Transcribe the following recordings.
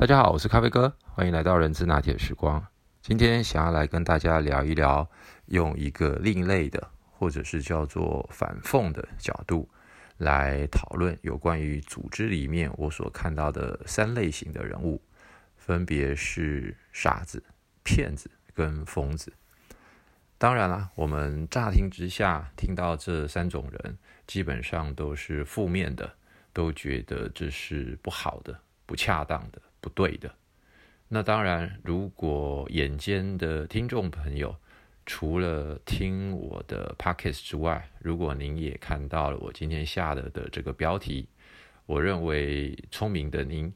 大家好，我是咖啡哥，欢迎来到人之拿铁时光。今天想要来跟大家聊一聊，用一个另类的，或者是叫做反讽的角度来讨论有关于组织里面我所看到的三类型的人物，分别是傻子、骗子跟疯子。当然啦，我们乍听之下听到这三种人，基本上都是负面的，都觉得这是不好的、不恰当的、不对的。那当然，如果眼尖的听众朋友，除了听我的 podcast 之外，如果您也看到了我今天下的的这个标题，我认为聪明的您，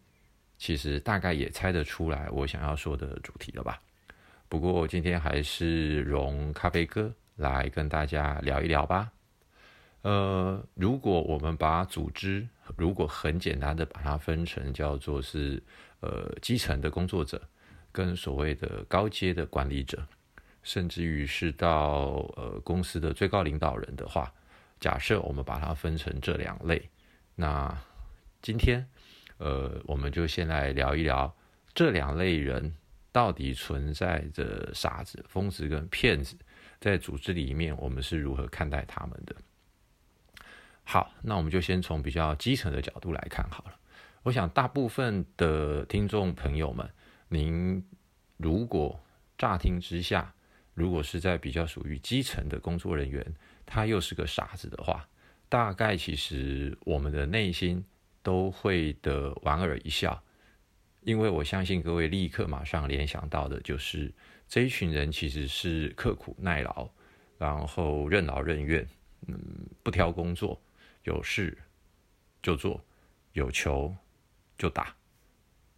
其实大概也猜得出来我想要说的主题了吧。不过今天还是容咖啡哥来跟大家聊一聊吧。呃，如果我们把组织如果很简单的把它分成叫做是呃基层的工作者跟所谓的高阶的管理者，甚至于是到呃公司的最高领导人的话，假设我们把它分成这两类，那今天呃我们就先来聊一聊这两类人。到底存在着傻子、疯子跟骗子，在组织里面，我们是如何看待他们的？好，那我们就先从比较基层的角度来看好了。我想，大部分的听众朋友们，您如果乍听之下，如果是在比较属于基层的工作人员，他又是个傻子的话，大概其实我们的内心都会的莞尔一笑。因为我相信各位立刻马上联想到的就是这一群人其实是刻苦耐劳，然后任劳任怨，嗯，不挑工作，有事就做，有求就打。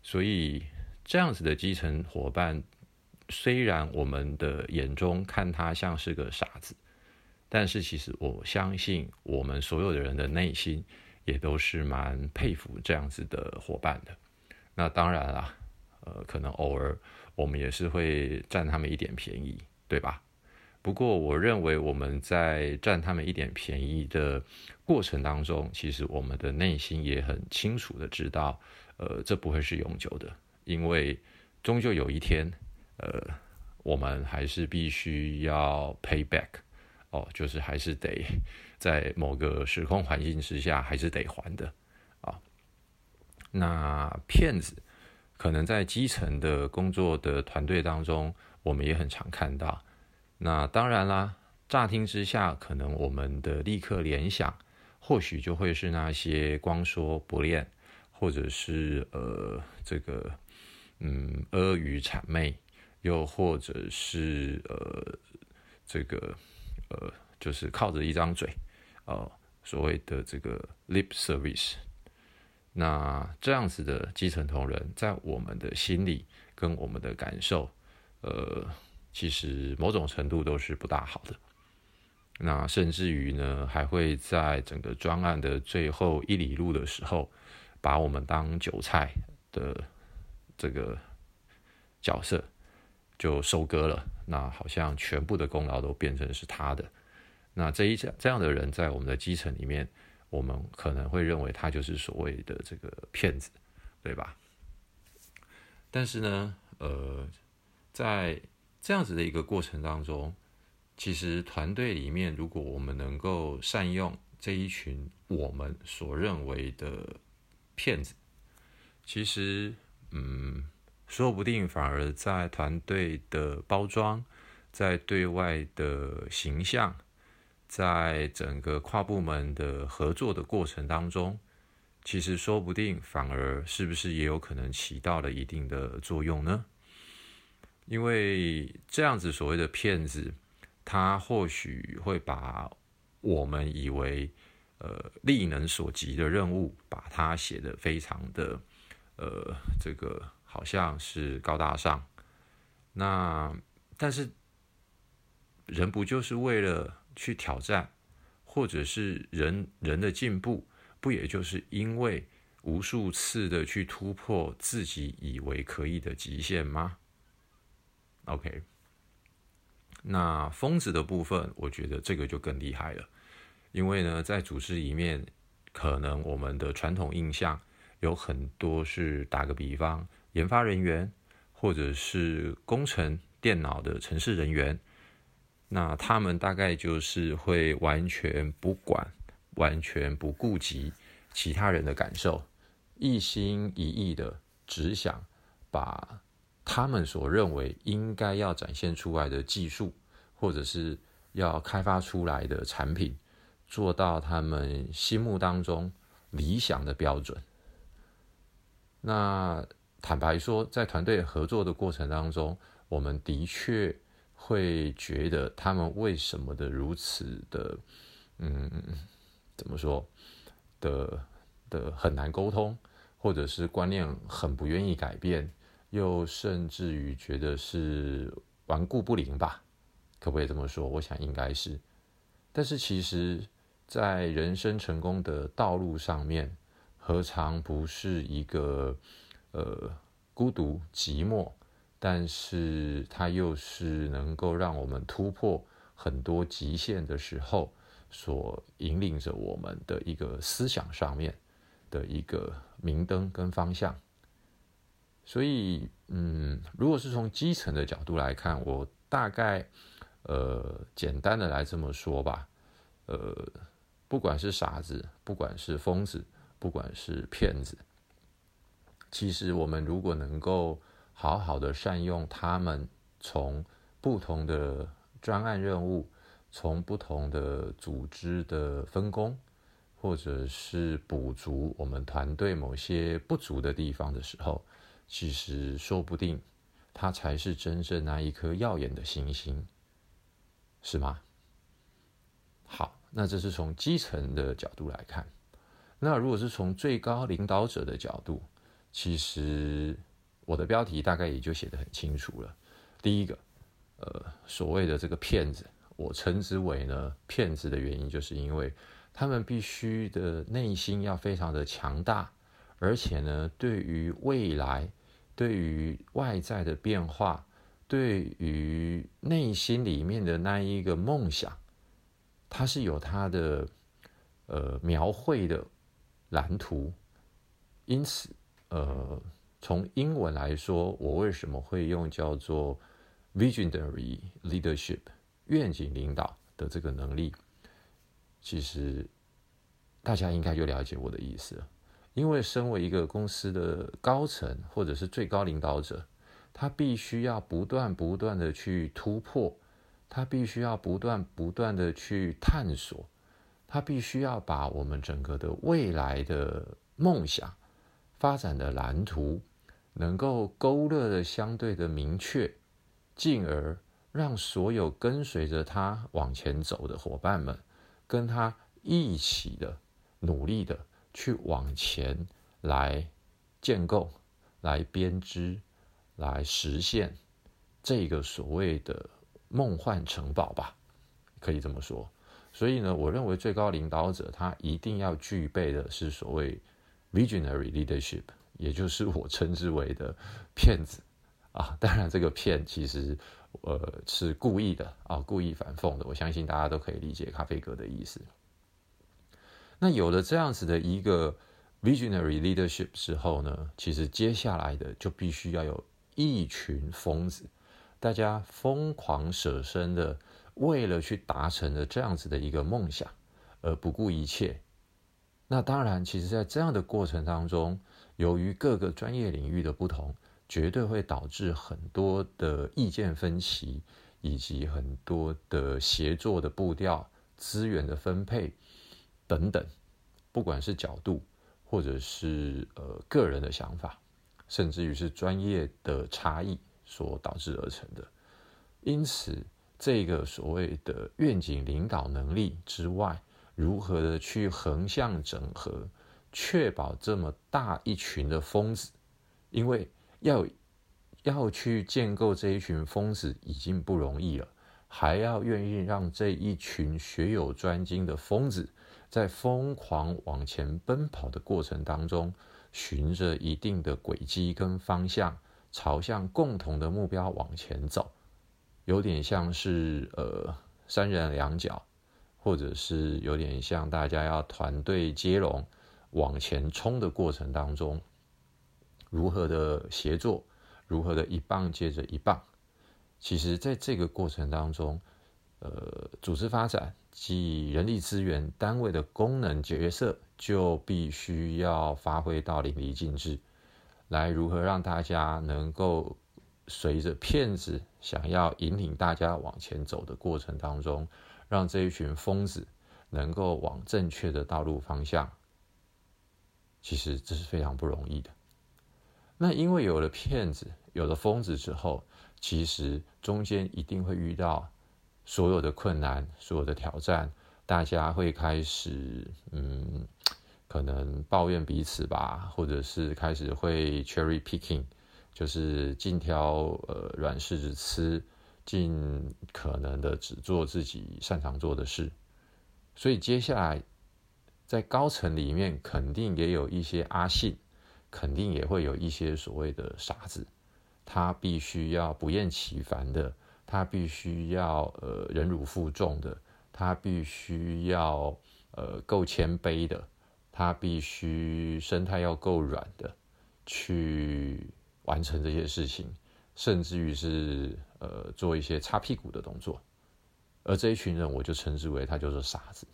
所以这样子的基层伙伴，虽然我们的眼中看他像是个傻子，但是其实我相信我们所有的人的内心也都是蛮佩服这样子的伙伴的。那当然啦，呃，可能偶尔我们也是会占他们一点便宜，对吧？不过我认为我们在占他们一点便宜的过程当中，其实我们的内心也很清楚的知道，呃，这不会是永久的，因为终究有一天，呃，我们还是必须要 pay back，哦，就是还是得在某个时空环境之下，还是得还的啊。那骗子可能在基层的工作的团队当中，我们也很常看到。那当然啦，乍听之下，可能我们的立刻联想，或许就会是那些光说不练，或者是呃这个嗯阿谀谄媚，又或者是呃这个呃就是靠着一张嘴，呃所谓的这个 lip service。那这样子的基层同仁，在我们的心里跟我们的感受，呃，其实某种程度都是不大好的。那甚至于呢，还会在整个专案的最后一里路的时候，把我们当韭菜的这个角色就收割了。那好像全部的功劳都变成是他的。那这一这这样的人，在我们的基层里面。我们可能会认为他就是所谓的这个骗子，对吧？但是呢，呃，在这样子的一个过程当中，其实团队里面，如果我们能够善用这一群我们所认为的骗子，其实，嗯，说不定反而在团队的包装，在对外的形象。在整个跨部门的合作的过程当中，其实说不定反而是不是也有可能起到了一定的作用呢？因为这样子所谓的骗子，他或许会把我们以为呃力能所及的任务，把它写得非常的呃这个好像是高大上。那但是人不就是为了？去挑战，或者是人人的进步，不也就是因为无数次的去突破自己以为可以的极限吗？OK，那疯子的部分，我觉得这个就更厉害了，因为呢，在组织里面，可能我们的传统印象有很多是打个比方，研发人员，或者是工程电脑的城市人员，那他们大概就是会完全不管、完全不顾及其他人的感受，一心一意的只想把他们所认为应该要展现出来的技术，或者是要开发出来的产品。做到他们心目当中理想的标准。那坦白说，在团队合作的过程当中，我们的确会觉得他们为什么的如此的，嗯，怎么说的的很难沟通，或者是观念很不愿意改变，又甚至于觉得是顽固不灵吧？可不可以这么说？我想应该是。但是其实。在人生成功的道路上面，何尝不是一个呃孤独寂寞，但是它又是能够让我们突破很多极限的时候，所引领着我们的一个思想上面的一个明灯跟方向。所以，嗯，如果是从基层的角度来看，我大概呃简单的来这么说吧，呃。不管是傻子，不管是疯子，不管是骗子，其实我们如果能够好好的善用他们，从不同的专案任务，从不同的组织的分工，或者是补足我们团队某些不足的地方的时候，其实说不定他才是真正那一颗耀眼的星星，是吗？好。那这是从基层的角度来看，那如果是从最高领导者的角度，其实我的标题大概也就写得很清楚了。第一个，呃，所谓的这个骗子，我称之为呢骗子的原因，就是因为他们必须的内心要非常的强大，而且呢，对于未来，对于外在的变化，对于内心里面的那一个梦想。它是有它的呃描绘的蓝图，因此呃从英文来说，我为什么会用叫做 visionary leadership 愿景领导的这个能力，其实大家应该就了解我的意思了。因为身为一个公司的高层或者是最高领导者，他必须要不断不断的去突破。他必须要不断不断的去探索，他必须要把我们整个的未来的梦想发展的蓝图能够勾勒的相对的明确，进而让所有跟随着他往前走的伙伴们，跟他一起的努力的去往前来建构、来编织、来实现这个所谓的。梦幻城堡吧，可以这么说。所以呢，我认为最高领导者他一定要具备的是所谓 visionary leadership，也就是我称之为的骗子啊。当然，这个骗其实呃是故意的啊，故意反讽的。我相信大家都可以理解咖啡哥的意思。那有了这样子的一个 visionary leadership 之后呢，其实接下来的就必须要有一群疯子。大家疯狂舍身的，为了去达成的这样子的一个梦想，而不顾一切。那当然，其实，在这样的过程当中，由于各个专业领域的不同，绝对会导致很多的意见分歧，以及很多的协作的步调、资源的分配等等，不管是角度，或者是呃个人的想法，甚至于是专业的差异。所导致而成的，因此，这个所谓的愿景领导能力之外，如何的去横向整合，确保这么大一群的疯子，因为要要去建构这一群疯子已经不容易了，还要愿意让这一群学有专精的疯子，在疯狂往前奔跑的过程当中，循着一定的轨迹跟方向。朝向共同的目标往前走，有点像是呃三人两脚，或者是有点像大家要团队接龙往前冲的过程当中，如何的协作，如何的一棒接着一棒。其实，在这个过程当中，呃，组织发展及人力资源单位的功能角色就必须要发挥到淋漓尽致，来如何让大家能够随着骗子想要引领大家往前走的过程当中，让这一群疯子能够往正确的道路方向。其实这是非常不容易的。那因为有了骗子，有了疯子之后，其实中间一定会遇到所有的困难，所有的挑战，大家会开始嗯，可能抱怨彼此吧，或者是开始会 cherry picking，就是尽挑呃软柿子吃，尽可能的只做自己擅长做的事。所以接下来在高层里面，肯定也有一些阿信。肯定也会有一些所谓的傻子，他必须要不厌其烦的，他必须要呃忍辱负重的，他必须要呃够谦卑的，他必须生态要够软的，去完成这些事情，甚至于是呃做一些擦屁股的动作，而这一群人，我就称之为他就是傻子。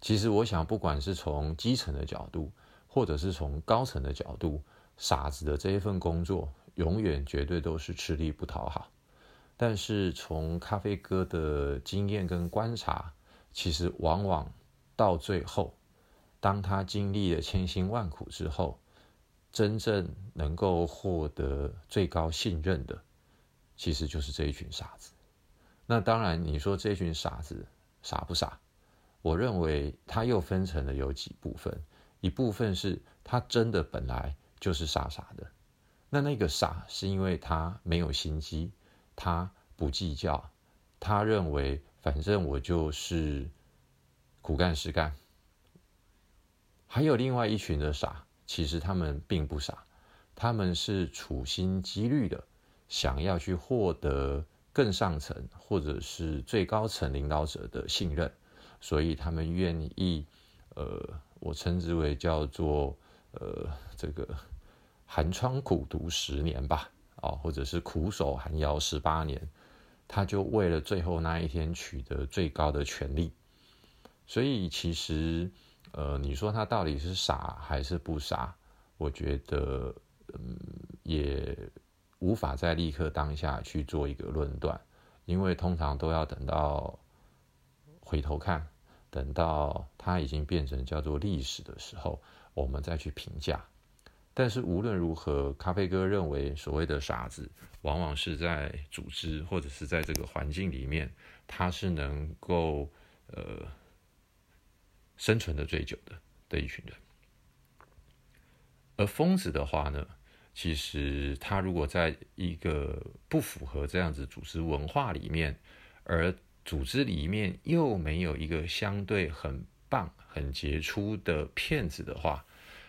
其实我想，不管是从基层的角度，或者是从高层的角度，傻子的这一份工作永远绝对都是吃力不讨好。但是从咖啡哥的经验跟观察，其实往往到最后，当他经历了千辛万苦之后，真正能够获得最高信任的，其实就是这一群傻子。那当然，你说这群傻子傻不傻？我认为他又分成了有几部分。一部分是他真的本来就是傻傻的，那那个傻是因为他没有心机，他不计较，他认为反正我就是苦干实干。还有另外一群的傻，其实他们并不傻，他们是处心积虑的想要去获得更上层或者是最高层领导者的信任，所以他们愿意呃。我称之为叫做呃这个寒窗苦读十年吧，啊，或者是苦守寒窑十八年，他就为了最后那一天取得最高的权利。所以其实呃，你说他到底是傻还是不傻？我觉得嗯，也无法在立刻当下去做一个论断，因为通常都要等到回头看。等到他已经变成叫做历史的时候，我们再去评价。但是无论如何，咖啡哥认为所谓的傻子，往往是在组织或者是在这个环境里面，他是能够呃生存的最久的的一群人。而疯子的话呢，其实他如果在一个不符合这样子组织文化里面，而组织里面又没有一个相对很棒、很杰出的骗子的话，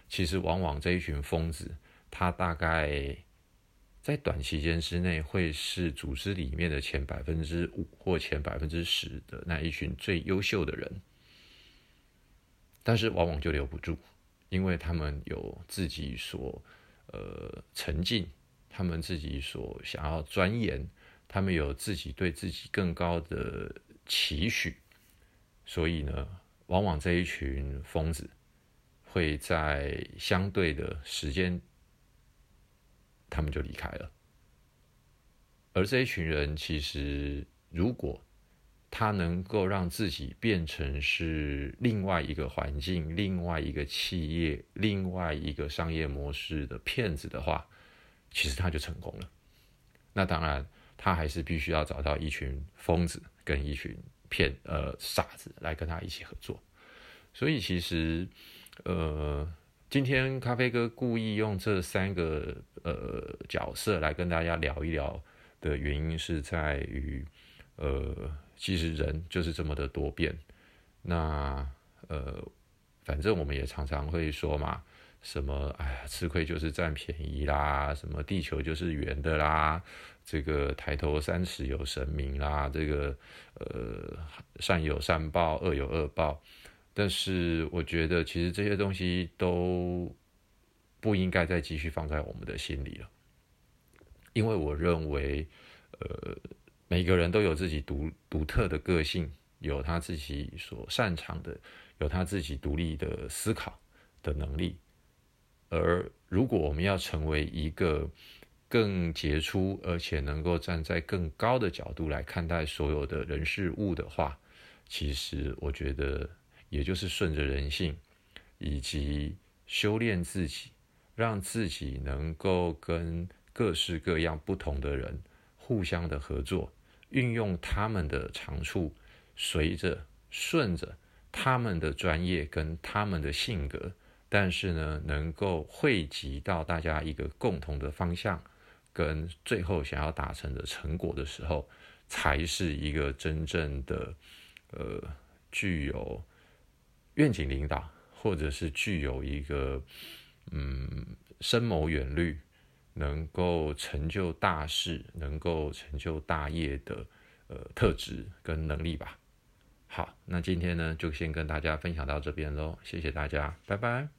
其实往往这一群疯子，他大概在短期间之内会是组织里面的前百分之五或前百分之十的那一群最优秀的人，但是往往就留不住，因为他们有自己所呃沉浸，他们自己所想要钻研。他们有自己对自己更高的期许，所以呢，往往这一群疯子会在相对的时间，他们就离开了。而这一群人，其实如果他能够让自己变成是另外一个环境、另外一个企业、另外一个商业模式的骗子的话，其实他就成功了。那当然。他还是必须要找到一群疯子跟一群骗呃傻子来跟他一起合作，所以其实呃今天咖啡哥故意用这三个呃角色来跟大家聊一聊的原因是在于呃其实人就是这么的多变，那呃反正我们也常常会说嘛。什么？哎呀，吃亏就是占便宜啦！什么地球就是圆的啦？这个抬头三尺有神明啦！这个呃，善有善报，恶有恶报。但是我觉得，其实这些东西都不应该再继续放在我们的心里了。因为我认为，呃，每个人都有自己独独特的个性，有他自己所擅长的，有他自己独立的思考的能力。而如果我们要成为一个更杰出，而且能够站在更高的角度来看待所有的人事物的话，其实我觉得，也就是顺着人性，以及修炼自己，让自己能够跟各式各样不同的人互相的合作，运用他们的长处，随着顺着他们的专业跟他们的性格。但是呢，能够汇集到大家一个共同的方向，跟最后想要达成的成果的时候，才是一个真正的，呃，具有愿景领导，或者是具有一个嗯深谋远虑，能够成就大事，能够成就大业的呃特质跟能力吧。好，那今天呢，就先跟大家分享到这边喽，谢谢大家，拜拜。